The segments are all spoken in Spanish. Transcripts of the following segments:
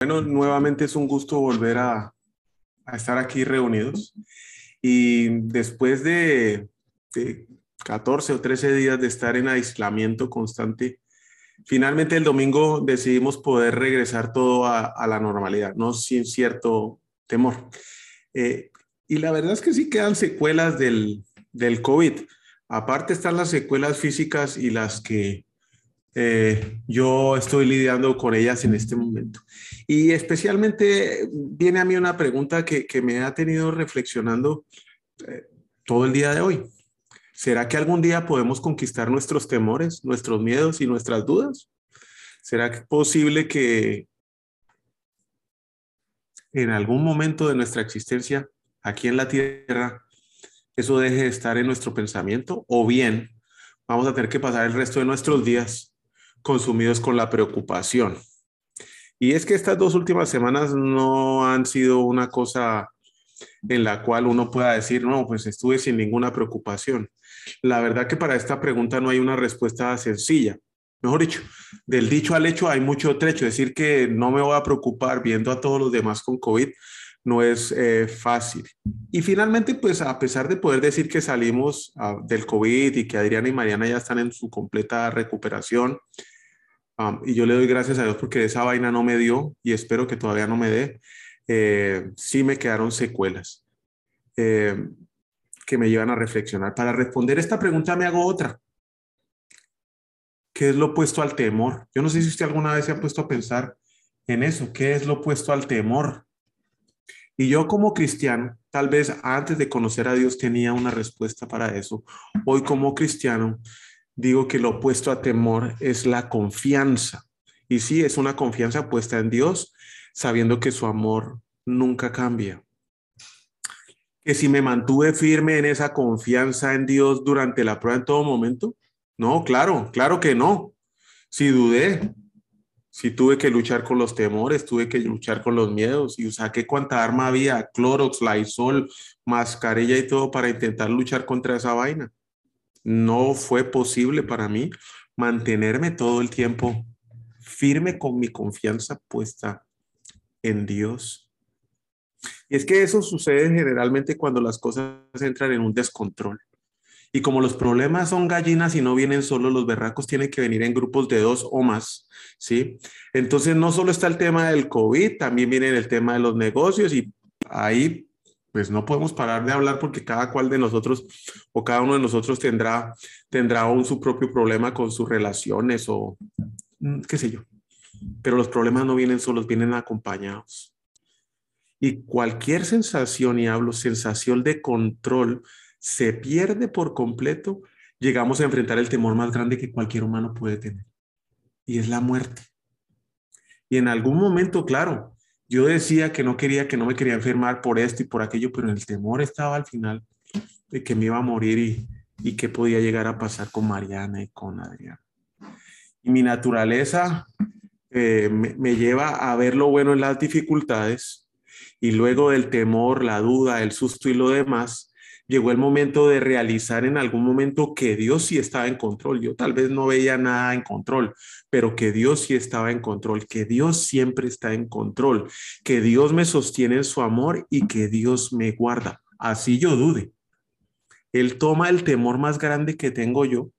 Bueno, nuevamente es un gusto volver a, estar aquí reunidos. Y después de, 14 o 13 días de estar en aislamiento constante, finalmente el domingo decidimos poder regresar todo a, la normalidad, no sin cierto temor. Eh, y la verdad es que sí quedan secuelas del COVID. Aparte están las secuelas físicas y las que eh, yo estoy lidiando con ellas en este momento. Y especialmente viene a mí una pregunta que, me ha tenido reflexionando eh, todo el día de hoy. ¿Será que algún día podemos conquistar nuestros temores, nuestros miedos y nuestras dudas? ¿Será posible que en algún momento de nuestra existencia aquí en la tierra eso deje de estar en nuestro pensamiento? ¿O bien vamos a tener que pasar el resto de nuestros días consumidos con la preocupación. Y es que estas dos últimas semanas no han sido una cosa en la cual uno pueda decir, no, pues estuve sin ninguna preocupación. La verdad que para esta pregunta no hay una respuesta sencilla. Mejor dicho, del dicho al hecho hay mucho trecho. Decir que no me voy a preocupar viendo a todos los demás con COVID no es eh, fácil. Y finalmente, pues a pesar de poder decir que salimos ah, del COVID y que Adriana y Mariana ya están en su completa recuperación, y yo le doy gracias a Dios porque esa vaina no me dio y espero que todavía no me dé, eh, sí me quedaron secuelas eh, que me llevan a reflexionar. Para responder esta pregunta me hago otra. ¿Qué es lo opuesto al temor? Yo no sé si usted alguna vez se ha puesto a pensar en eso. ¿Qué es lo opuesto al temor? Y yo como cristiano, tal vez antes de conocer a Dios tenía una respuesta para eso. Hoy como cristiano, digo que lo opuesto a temor es la confianza. Y sí, es una confianza puesta en Dios, sabiendo que su amor nunca cambia. Que si me mantuve firme en esa confianza en Dios durante la prueba en todo momento, no, claro, claro que no. Si dudé, si tuve que luchar con los temores, tuve que luchar con los miedos y saqué cuánta arma había, Clorox, Lysol, mascarilla y todo para intentar luchar contra esa vaina. No fue posible para mí mantenerme todo el tiempo firme con mi confianza puesta en Dios. Y es que eso sucede generalmente cuando las cosas entran en un descontrol. Y como los problemas son gallinas y no vienen solo, los berracos tienen que venir en grupos de dos o más, ¿sí? Entonces no solo está el tema del COVID, también viene el tema de los negocios y ahí pues no podemos parar de hablar porque cada cual de nosotros o cada uno de nosotros tendrá, tendrá aún su propio problema con sus relaciones o mm, qué sé yo. Pero los problemas no vienen solos, vienen acompañados. Y cualquier sensación, y hablo sensación de control, se pierde por completo, llegamos a enfrentar el temor más grande que cualquier humano puede tener. Y es la muerte. Y en algún momento, claro, yo decía que no quería, que no me quería enfermar por esto y por aquello, pero el temor estaba al final de que me iba a morir y, y qué podía llegar a pasar con Mariana y con Adrián. Y mi naturaleza eh, me, me lleva a ver lo bueno en las dificultades y luego del temor, la duda, el susto y lo demás, llegó el momento de realizar en algún momento que Dios sí estaba en control. Yo tal vez no veía nada en control, pero que Dios sí estaba en control, que Dios siempre está en control, que Dios me sostiene en su amor y que Dios me guarda. Así yo dude. Él toma el temor más grande que tengo yo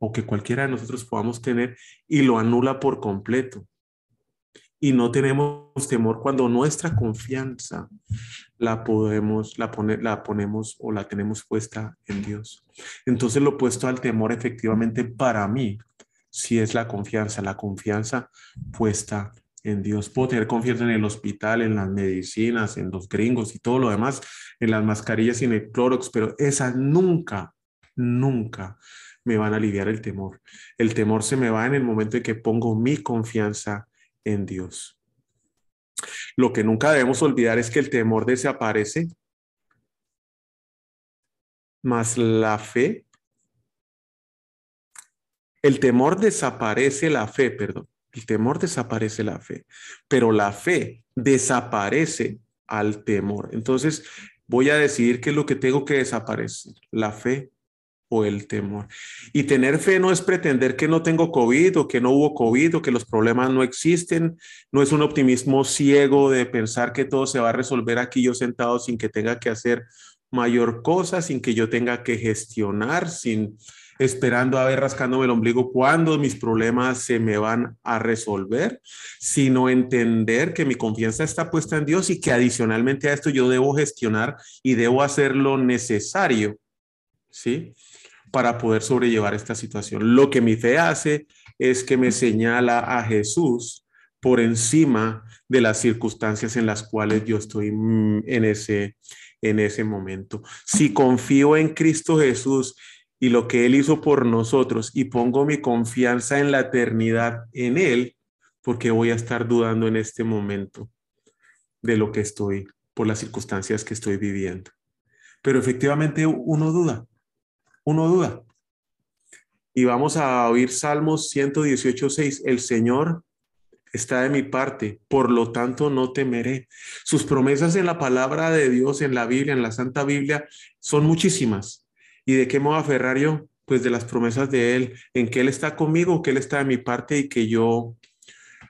o que cualquiera de nosotros podamos tener y lo anula por completo y no tenemos temor cuando nuestra confianza la podemos, la, la ponemos o la tenemos puesta en Dios. Entonces lo opuesto al temor efectivamente para mí sí es la confianza, la confianza puesta en Dios. Puedo tener confianza en el hospital, en las medicinas, en los gringos y todo lo demás, en las mascarillas y en el Clorox, pero esa nunca, nunca me van a aliviar el temor. El temor se me va en el momento en que pongo mi confianza en Dios. Lo que nunca debemos olvidar es que el temor desaparece, más la fe. El temor desaparece la fe, perdón. El temor desaparece la fe, pero la fe desaparece al temor. Entonces, voy a decidir qué es lo que tengo que desaparecer, la fe o el temor. Y tener fe no es pretender que no tengo COVID o que no hubo COVID o que los problemas no existen. No es un optimismo ciego de pensar que todo se va a resolver aquí yo sentado sin que tenga que hacer mayor cosa, sin que yo tenga que gestionar, sin esperando a ver rascándome el ombligo cuando mis problemas se me van a resolver, sino entender que mi confianza está puesta en Dios y que adicionalmente a esto yo debo gestionar y debo hacer lo necesario, ¿sí? Para poder sobrellevar esta situación. Lo que mi fe hace es que me señala a Jesús por encima de las circunstancias en las cuales yo estoy mm, en ese, en ese momento. Si confío en Cristo Jesús y lo que Él hizo por nosotros y pongo mi confianza en la eternidad en Él, porque voy a estar dudando en este momento de lo que estoy, por las circunstancias que estoy viviendo. Pero efectivamente uno duda, uno duda. Y vamos a oír Salmos 118, 6. El Señor está de mi parte, por lo tanto no temeré. Sus promesas en la palabra de Dios, en la Biblia, en la Santa Biblia, son muchísimas. ¿Y de qué me voy a aferrar yo? Pues de las promesas de Él, en que Él está conmigo, que Él está de mi parte y que yo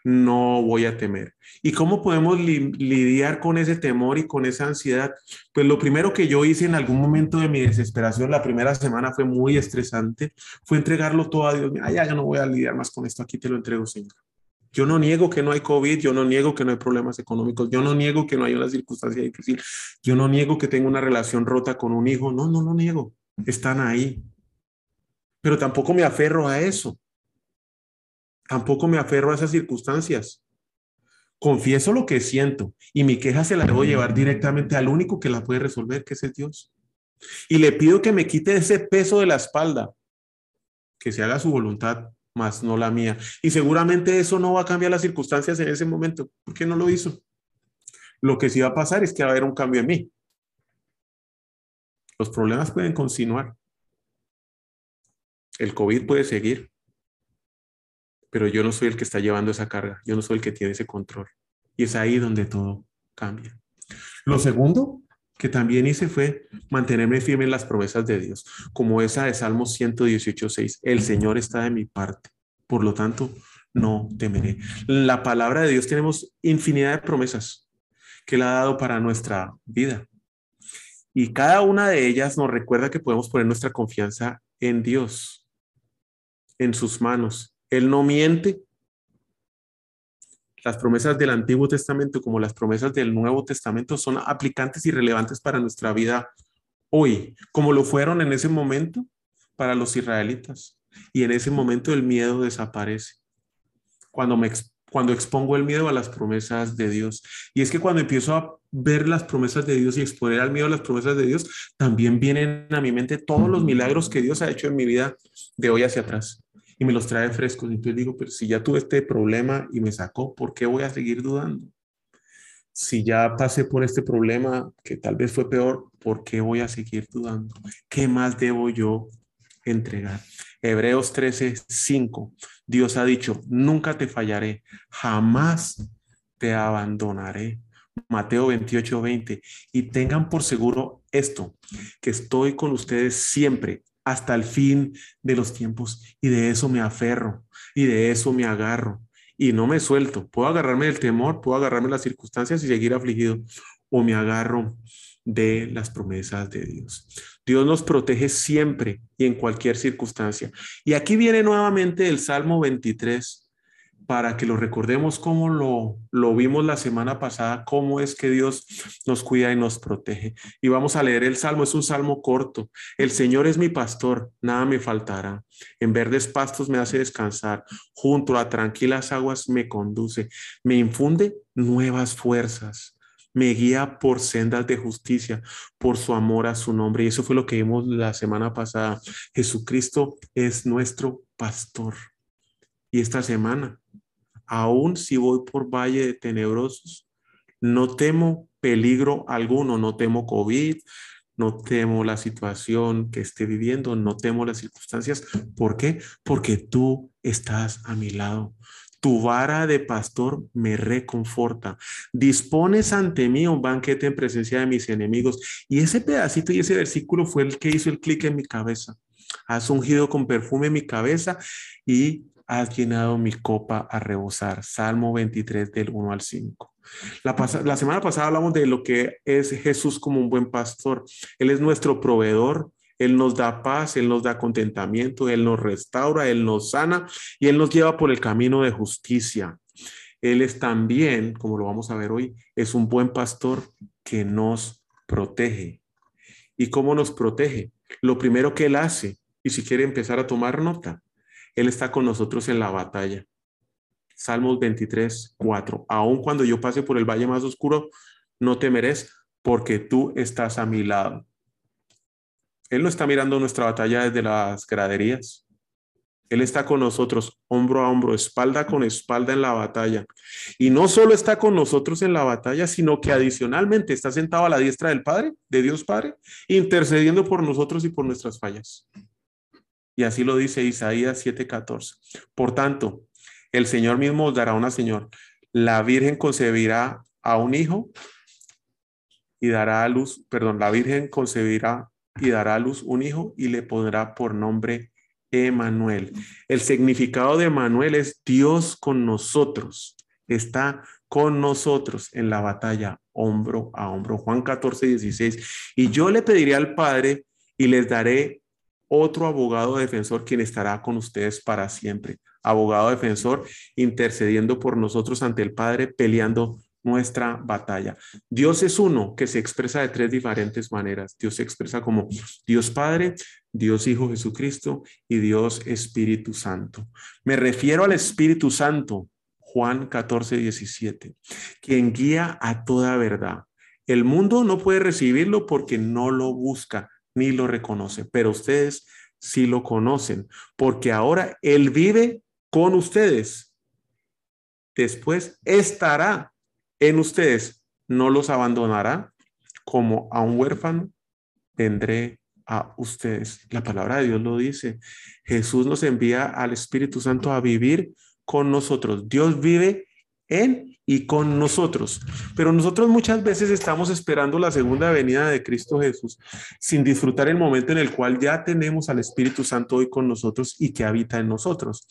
no voy a temer. ¿Y cómo podemos lidiar con ese temor y con esa ansiedad? Pues lo primero que yo hice en algún momento de mi desesperación, la primera semana fue muy estresante, fue entregarlo todo a Dios. Ay, ya, ya no voy a lidiar más con esto, aquí te lo entrego, Señor. Yo no niego que no hay COVID, yo no niego que no hay problemas económicos, yo no niego que no hay una circunstancia difícil, yo no niego que tengo una relación rota con un hijo, no, no, no niego, están ahí. Pero tampoco me aferro a eso. Tampoco me aferro a esas circunstancias. Confieso lo que siento y mi queja se la debo llevar directamente al único que la puede resolver, que es el Dios. Y le pido que me quite ese peso de la espalda, que se haga su voluntad, más no la mía. Y seguramente eso no va a cambiar las circunstancias en ese momento, porque no lo hizo. Lo que sí va a pasar es que va a haber un cambio en mí. Los problemas pueden continuar. El COVID puede seguir pero yo no soy el que está llevando esa carga, yo no soy el que tiene ese control. Y es ahí donde todo cambia. Lo segundo que también hice fue mantenerme firme en las promesas de Dios, como esa de Salmos 118.6, el Señor está de mi parte, por lo tanto, no temeré. La palabra de Dios tenemos infinidad de promesas que Él ha dado para nuestra vida. Y cada una de ellas nos recuerda que podemos poner nuestra confianza en Dios, en sus manos, él no miente. Las promesas del Antiguo Testamento como las promesas del Nuevo Testamento son aplicantes y relevantes para nuestra vida hoy, como lo fueron en ese momento para los israelitas. Y en ese momento el miedo desaparece. Cuando cuando expongo el miedo a las promesas de Dios. Y es que cuando empiezo a ver las promesas de Dios y exponer al miedo a las promesas de Dios, también vienen a mi mente todos los milagros que Dios ha hecho en mi vida de hoy hacia atrás y me los trae frescos. Entonces digo, pero si ya tuve este problema y me sacó, ¿por qué voy a seguir dudando? Si ya pasé por este problema que tal vez fue peor, ¿por qué voy a seguir dudando? ¿Qué más debo yo entregar? Hebreos 13, 5. Dios ha dicho, nunca te fallaré, jamás te abandonaré. Mateo 28, 20. Y tengan por seguro esto, que estoy con ustedes siempre hasta el fin de los tiempos y de eso me aferro y de eso me agarro y no me suelto. Puedo agarrarme del temor, puedo agarrarme las circunstancias y seguir afligido o me agarro de las promesas de Dios. Dios nos protege siempre y en cualquier circunstancia. Y aquí viene nuevamente el Salmo 23 para que lo recordemos como lo, lo vimos la semana pasada, cómo es que Dios nos cuida y nos protege. Y vamos a leer el salmo, es un salmo corto. El Señor es mi pastor, nada me faltará. En verdes pastos me hace descansar, junto a tranquilas aguas me conduce, me infunde nuevas fuerzas me guía por sendas de justicia, por su amor a su nombre. Y eso fue lo que vimos la semana pasada. Jesucristo es nuestro pastor. Y esta semana, aún si voy por valle de tenebrosos, no temo peligro alguno, no temo COVID, no temo la situación que esté viviendo, no temo las circunstancias. ¿Por qué? Porque tú estás a mi lado. Tu vara de pastor me reconforta. Dispones ante mí un banquete en presencia de mis enemigos. Y ese pedacito y ese versículo fue el que hizo el clic en mi cabeza. Has ungido con perfume mi cabeza y has llenado mi copa a rebosar. Salmo 23 del 1 al 5. La, semana pasada hablamos de lo que es Jesús como un buen pastor. Él es nuestro proveedor, él nos da paz, Él nos da contentamiento, Él nos restaura, Él nos sana y Él nos lleva por el camino de justicia. Él es también, como lo vamos a ver hoy, es un buen pastor que nos protege. ¿Y cómo nos protege? Lo primero que Él hace, y si quiere empezar a tomar nota, Él está con nosotros en la batalla. Salmos 23, 4. Aun cuando yo pase por el valle más oscuro, no temerés porque tú estás a mi lado. Él no está mirando nuestra batalla desde las graderías. Él está con nosotros hombro a hombro, espalda con espalda en la batalla. Y no solo está con nosotros en la batalla, sino que adicionalmente está sentado a la diestra del Padre, de Dios Padre, intercediendo por nosotros y por nuestras fallas. Y así lo dice Isaías 7:14. Por tanto, el Señor mismo os dará una señor. La Virgen concebirá a un hijo y dará a luz, perdón, la Virgen concebirá y dará a luz un hijo y le pondrá por nombre Emanuel. El significado de Emanuel es Dios con nosotros. Está con nosotros en la batalla hombro a hombro. Juan 14, 16. Y yo le pediré al Padre y les daré otro abogado defensor quien estará con ustedes para siempre. Abogado defensor intercediendo por nosotros ante el Padre, peleando nuestra batalla. Dios es uno que se expresa de tres diferentes maneras. Dios se expresa como Dios Padre, Dios Hijo Jesucristo y Dios Espíritu Santo. Me refiero al Espíritu Santo, Juan 14, 17, quien guía a toda verdad. El mundo no puede recibirlo porque no lo busca ni lo reconoce, pero ustedes sí lo conocen, porque ahora Él vive con ustedes. Después estará en ustedes no los abandonará, como a un huérfano tendré a ustedes. La palabra de Dios lo dice. Jesús nos envía al Espíritu Santo a vivir con nosotros. Dios vive en y con nosotros. Pero nosotros muchas veces estamos esperando la segunda venida de Cristo Jesús sin disfrutar el momento en el cual ya tenemos al Espíritu Santo hoy con nosotros y que habita en nosotros.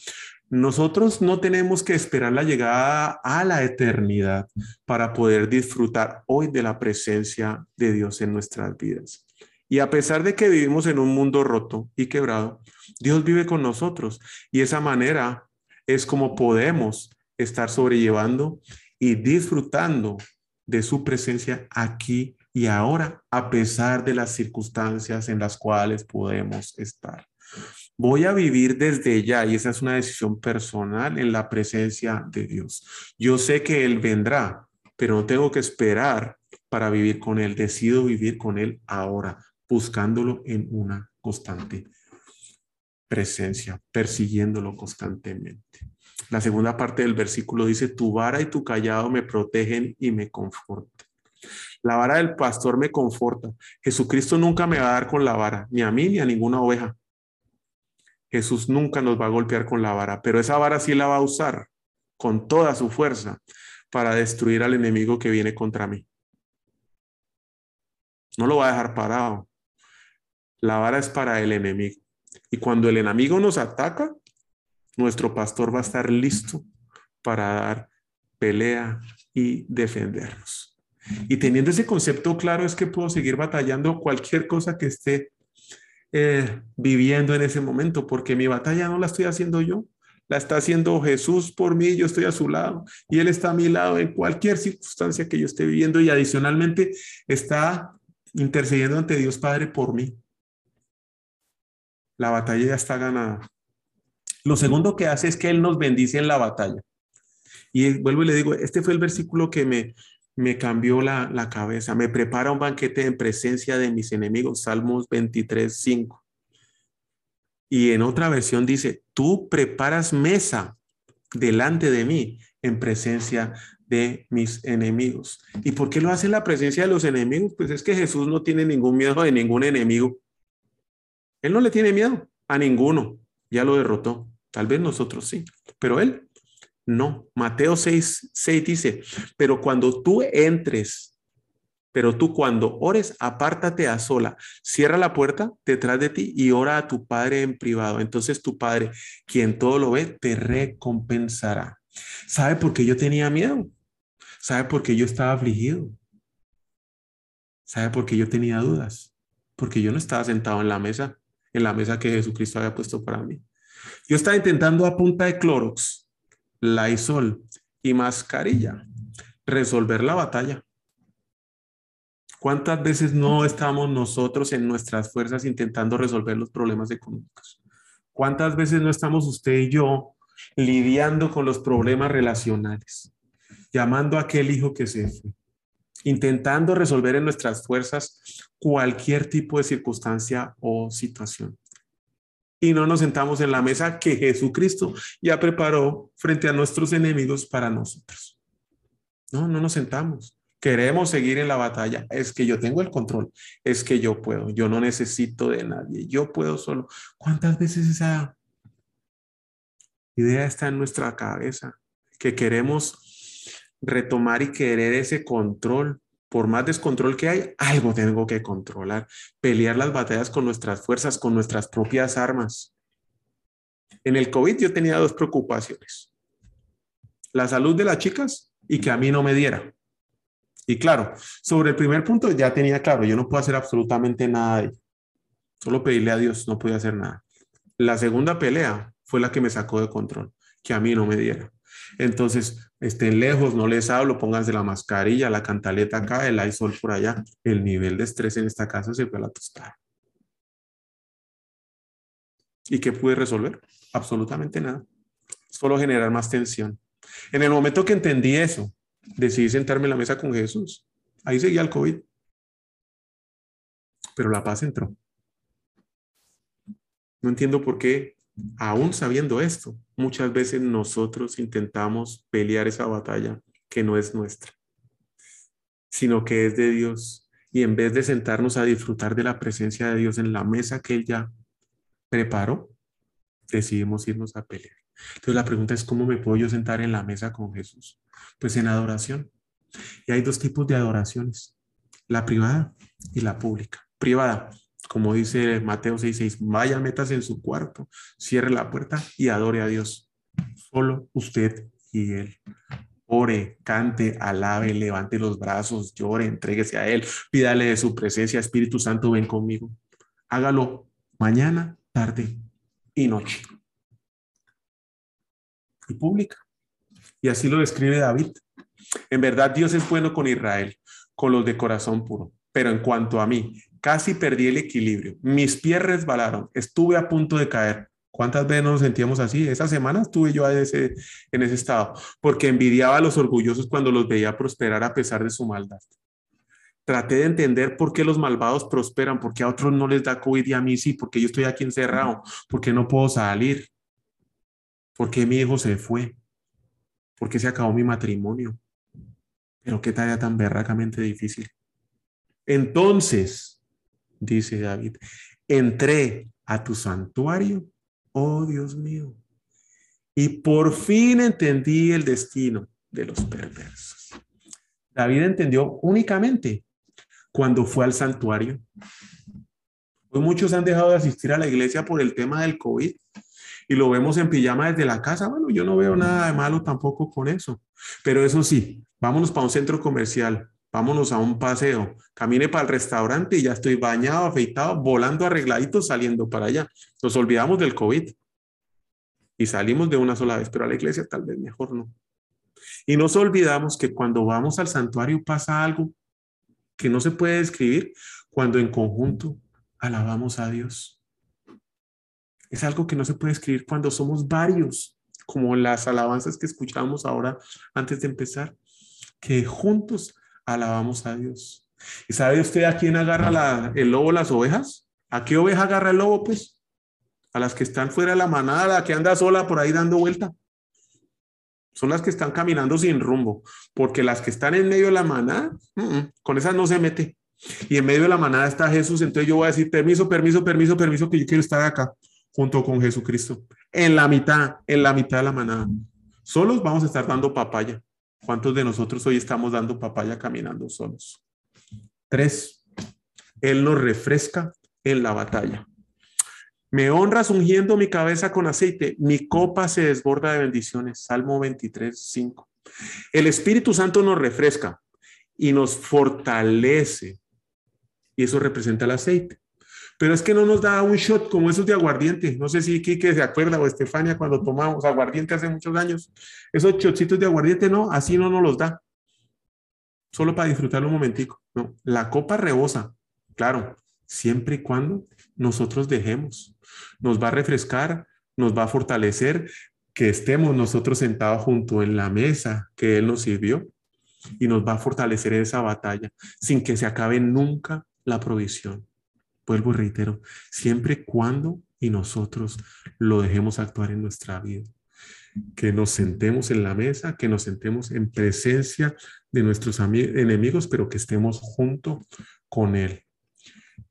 Nosotros no tenemos que esperar la llegada a la eternidad para poder disfrutar hoy de la presencia de Dios en nuestras vidas. Y a pesar de que vivimos en un mundo roto y quebrado, Dios vive con nosotros y esa manera es como podemos estar sobrellevando y disfrutando de su presencia aquí y ahora, a pesar de las circunstancias en las cuales podemos estar. Voy a vivir desde ya y esa es una decisión personal en la presencia de Dios. Yo sé que Él vendrá, pero no tengo que esperar para vivir con Él. Decido vivir con Él ahora, buscándolo en una constante presencia, persiguiéndolo constantemente. La segunda parte del versículo dice, tu vara y tu callado me protegen y me confortan. La vara del pastor me conforta. Jesucristo nunca me va a dar con la vara, ni a mí ni a ninguna oveja. Jesús nunca nos va a golpear con la vara, pero esa vara sí la va a usar con toda su fuerza para destruir al enemigo que viene contra mí. No lo va a dejar parado. La vara es para el enemigo. Y cuando el enemigo nos ataca, nuestro pastor va a estar listo para dar pelea y defendernos. Y teniendo ese concepto claro es que puedo seguir batallando cualquier cosa que esté eh, viviendo en ese momento, porque mi batalla no la estoy haciendo yo, la está haciendo Jesús por mí, yo estoy a su lado y Él está a mi lado en cualquier circunstancia que yo esté viviendo y adicionalmente está intercediendo ante Dios Padre por mí. La batalla ya está ganada. Lo segundo que hace es que Él nos bendice en la batalla. Y vuelvo y le digo, este fue el versículo que me, me cambió la, la cabeza, me prepara un banquete en presencia de mis enemigos, Salmos 23, 5. Y en otra versión dice, tú preparas mesa delante de mí en presencia de mis enemigos. ¿Y por qué lo hace en la presencia de los enemigos? Pues es que Jesús no tiene ningún miedo de ningún enemigo. Él no le tiene miedo a ninguno. Ya lo derrotó. Tal vez nosotros sí, pero él no. Mateo 6, 6 dice, pero cuando tú entres pero tú cuando ores, apártate a sola, cierra la puerta detrás de ti y ora a tu Padre en privado. Entonces tu Padre, quien todo lo ve, te recompensará. ¿Sabe por qué yo tenía miedo? ¿Sabe por qué yo estaba afligido? ¿Sabe por qué yo tenía dudas? Porque yo no estaba sentado en la mesa, en la mesa que Jesucristo había puesto para mí. Yo estaba intentando a punta de Clorox, Lysol y mascarilla resolver la batalla. ¿Cuántas veces no estamos nosotros en nuestras fuerzas intentando resolver los problemas económicos? ¿Cuántas veces no estamos usted y yo lidiando con los problemas relacionales? Llamando a aquel hijo que se fue. Intentando resolver en nuestras fuerzas cualquier tipo de circunstancia o situación. Y no nos sentamos en la mesa que Jesucristo ya preparó frente a nuestros enemigos para nosotros. No, no nos sentamos queremos seguir en la batalla, es que yo tengo el control, es que yo puedo, yo no necesito de nadie, yo puedo solo. ¿Cuántas veces esa idea está en nuestra cabeza? Que queremos retomar y querer ese control. Por más descontrol que hay, algo tengo que controlar. Pelear las batallas con nuestras fuerzas, con nuestras propias armas. En el COVID yo tenía dos preocupaciones. La salud de las chicas y que a mí no me diera. Y claro, sobre el primer punto ya tenía claro, yo no puedo hacer absolutamente nada Solo pedirle a Dios, no podía hacer nada. La segunda pelea fue la que me sacó de control, que a mí no me diera. Entonces, estén lejos, no les hablo, pónganse la mascarilla, la cantaleta acá, el sol por allá. El nivel de estrés en esta casa se fue a la tostada. ¿Y qué pude resolver? Absolutamente nada. Solo generar más tensión. En el momento que entendí eso, decidí sentarme en la mesa con Jesús. Ahí seguía el COVID. Pero la paz entró. No entiendo por qué, aún sabiendo esto, muchas veces nosotros intentamos pelear esa batalla que no es nuestra, sino que es de Dios. Y en vez de sentarnos a disfrutar de la presencia de Dios en la mesa que Él ya preparó, decidimos irnos a pelear. Entonces la pregunta es, ¿cómo me puedo yo sentar en la mesa con Jesús? Pues en adoración. Y hay dos tipos de adoraciones, la privada y la pública. Privada, como dice Mateo 6:6, vaya, metas en su cuarto, cierre la puerta y adore a Dios. Solo usted y Él. Ore, cante, alabe, levante los brazos, llore, entréguese a Él, pídale de su presencia, Espíritu Santo, ven conmigo. Hágalo mañana, tarde y noche y pública. Y así lo describe David. En verdad Dios es bueno con Israel, con los de corazón puro. Pero en cuanto a mí, casi perdí el equilibrio. Mis pies resbalaron. Estuve a punto de caer. ¿Cuántas veces nos sentíamos así? Esa semana estuve yo en ese, estado, porque envidiaba a los orgullosos cuando los veía prosperar a pesar de su maldad. Traté de entender por qué los malvados prosperan, porque a otros no les da COVID y a mí sí, porque yo estoy aquí encerrado, porque no puedo salir. ¿Por qué mi hijo se fue? ¿Por qué se acabó mi matrimonio? Pero qué tarea tan berracamente difícil. Entonces, dice David, entré a tu santuario, oh Dios mío, y por fin entendí el destino de los perversos. David entendió únicamente cuando fue al santuario. Muchos han dejado de asistir a la iglesia por el tema del COVID y lo vemos en pijama desde la casa, bueno, yo no veo nada de malo tampoco con eso. Pero eso sí, vámonos para un centro comercial, vámonos a un paseo, camine para el restaurante y ya estoy bañado, afeitado, volando arregladito, saliendo para allá. Nos olvidamos del COVID y salimos de una sola vez, pero a la iglesia tal vez mejor no. Y nos olvidamos que cuando vamos al santuario pasa algo que no se puede describir cuando en conjunto alabamos a Dios. Es algo que no se puede escribir cuando somos varios, como las alabanzas que escuchamos ahora antes de empezar, que juntos alabamos a Dios. ¿Y sabe usted a quién agarra el lobo las ovejas? ¿A qué oveja agarra el lobo, pues? A las que están fuera de la manada, la que anda sola por ahí dando vuelta. Son las que están caminando sin rumbo, porque las que están en medio de la manada, con esas no se mete. Y en medio de la manada está Jesús, entonces yo voy a decir, permiso, permiso, permiso, permiso, que yo quiero estar acá, junto con Jesucristo, en la mitad, en la mitad de la manada. Solos vamos a estar dando papaya. ¿Cuántos de nosotros hoy estamos dando papaya caminando solos? Tres, Él nos refresca en la batalla. Me honras ungiendo mi cabeza con aceite, mi copa se desborda de bendiciones. Salmo 23, 5. El Espíritu Santo nos refresca y nos fortalece. Y eso representa el aceite. Pero es que no nos da un shot como esos de aguardiente. No sé si Kike se acuerda o Estefania cuando tomamos aguardiente hace muchos años. Esos shotcitos de aguardiente, no, así no nos los da. Solo para disfrutarlo un momentico. No, la copa rebosa, claro, siempre y cuando nosotros dejemos. Nos va a refrescar, nos va a fortalecer que estemos nosotros sentados junto en la mesa que Él nos sirvió y nos va a fortalecer esa batalla sin que se acabe nunca la provisión. Vuelvo reitero, siempre cuando y nosotros lo dejemos actuar en nuestra vida. Que nos sentemos en la mesa, que nos sentemos en presencia de nuestros enemigos, pero que estemos junto con Él.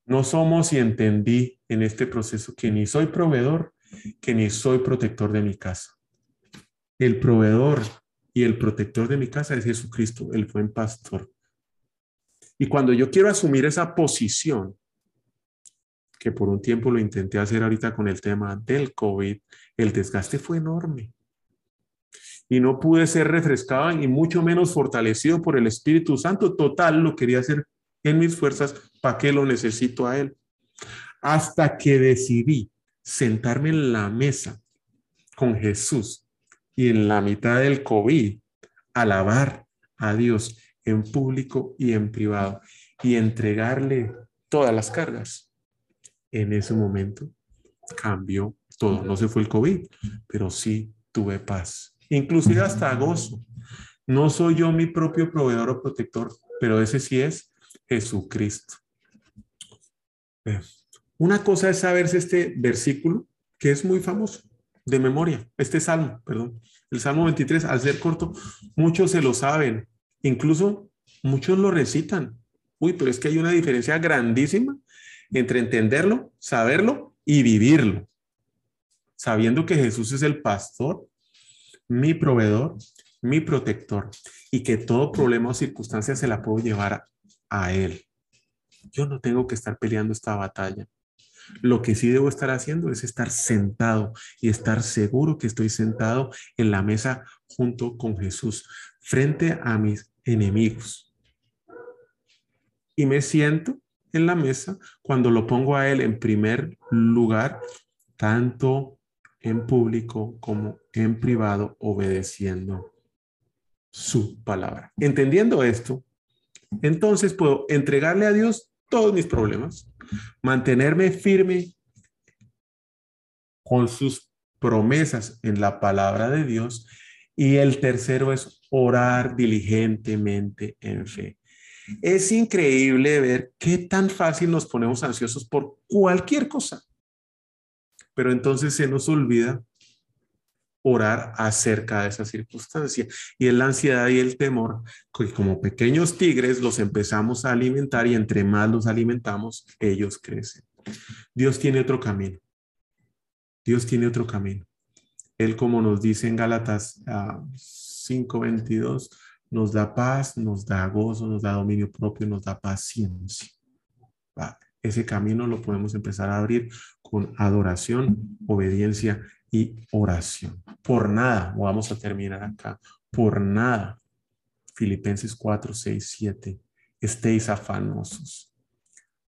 No somos, y entendí en este proceso, que ni soy proveedor, que ni soy protector de mi casa. El proveedor y el protector de mi casa es Jesucristo, el buen pastor. Y cuando yo quiero asumir esa posición, que por un tiempo lo intenté hacer ahorita con el tema del COVID, el desgaste fue enorme. Y no pude ser refrescado y mucho menos fortalecido por el Espíritu Santo. Total, lo quería hacer en mis fuerzas, ¿para qué lo necesito a Él? Hasta que decidí sentarme en la mesa con Jesús y en la mitad del COVID, alabar a Dios en público y en privado y entregarle todas las cargas. En ese momento cambió todo. No se fue el COVID, pero sí tuve paz, inclusive hasta gozo. No soy yo mi propio proveedor o protector, pero ese sí es Jesucristo. Una cosa es saberse este versículo, que es muy famoso, de memoria, este salmo, perdón, el Salmo 23, al ser corto, muchos se lo saben, incluso muchos lo recitan. Uy, pero es que hay una diferencia grandísima entre entenderlo, saberlo y vivirlo. Sabiendo que Jesús es el pastor, mi proveedor, mi protector, y que todo problema o circunstancia se la puedo llevar a Él. Yo no tengo que estar peleando esta batalla. Lo que sí debo estar haciendo es estar sentado y estar seguro que estoy sentado en la mesa junto con Jesús, frente a mis enemigos. Y me siento en la mesa cuando lo pongo a Él en primer lugar, tanto en público como en privado, obedeciendo su palabra. Entendiendo esto, entonces puedo entregarle a Dios todos mis problemas, mantenerme firme con sus promesas en la palabra de Dios. Y el tercero es orar diligentemente en fe. Es increíble ver qué tan fácil nos ponemos ansiosos por cualquier cosa. Pero entonces se nos olvida orar acerca de esa circunstancia. Y es la ansiedad y el temor que como pequeños tigres los empezamos a alimentar y entre más los alimentamos, ellos crecen. Dios tiene otro camino. Dios tiene otro camino. Él, como nos dice en Gálatas 5:22, ah, nos da paz, nos da gozo, nos da dominio propio, nos da paciencia. Ese camino lo podemos empezar a abrir con adoración, obediencia y oración. Por nada, vamos a terminar acá, por nada. Filipenses 4, 6, 7. Estéis afanosos.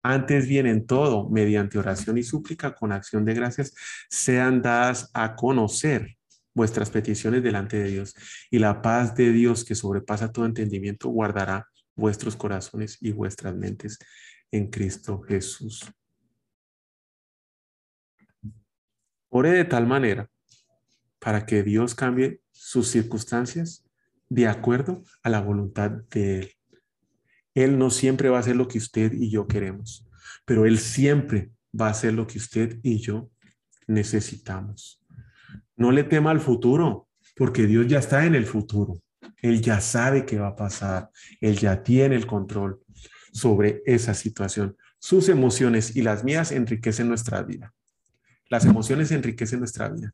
Antes bien en todo, mediante oración y súplica con acción de gracias, sean dadas a conocer vuestras peticiones delante de Dios. Y la paz de Dios que sobrepasa todo entendimiento guardará vuestros corazones y vuestras mentes en Cristo Jesús. Ore de tal manera para que Dios cambie sus circunstancias de acuerdo a la voluntad de Él. Él no siempre va a hacer lo que usted y yo queremos, pero Él siempre va a hacer lo que usted y yo necesitamos. No le tema al futuro, porque Dios ya está en el futuro. Él ya sabe qué va a pasar. Él ya tiene el control sobre esa situación. Sus emociones y las mías enriquecen nuestra vida. Las emociones enriquecen nuestra vida.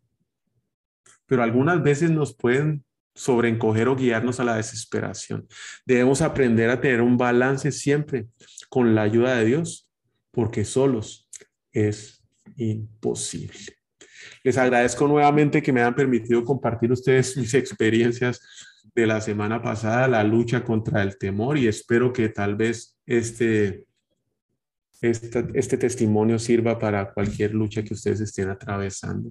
Pero algunas veces nos pueden sobreencoger o guiarnos a la desesperación. Debemos aprender a tener un balance siempre con la ayuda de Dios, porque solos es imposible. Les agradezco nuevamente que me hayan permitido compartir ustedes mis experiencias de la semana pasada, la lucha contra el temor y espero que tal vez este, este, este testimonio sirva para cualquier lucha que ustedes estén atravesando.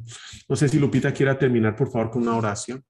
No sé si Lupita quiera terminar, por favor, con una oración.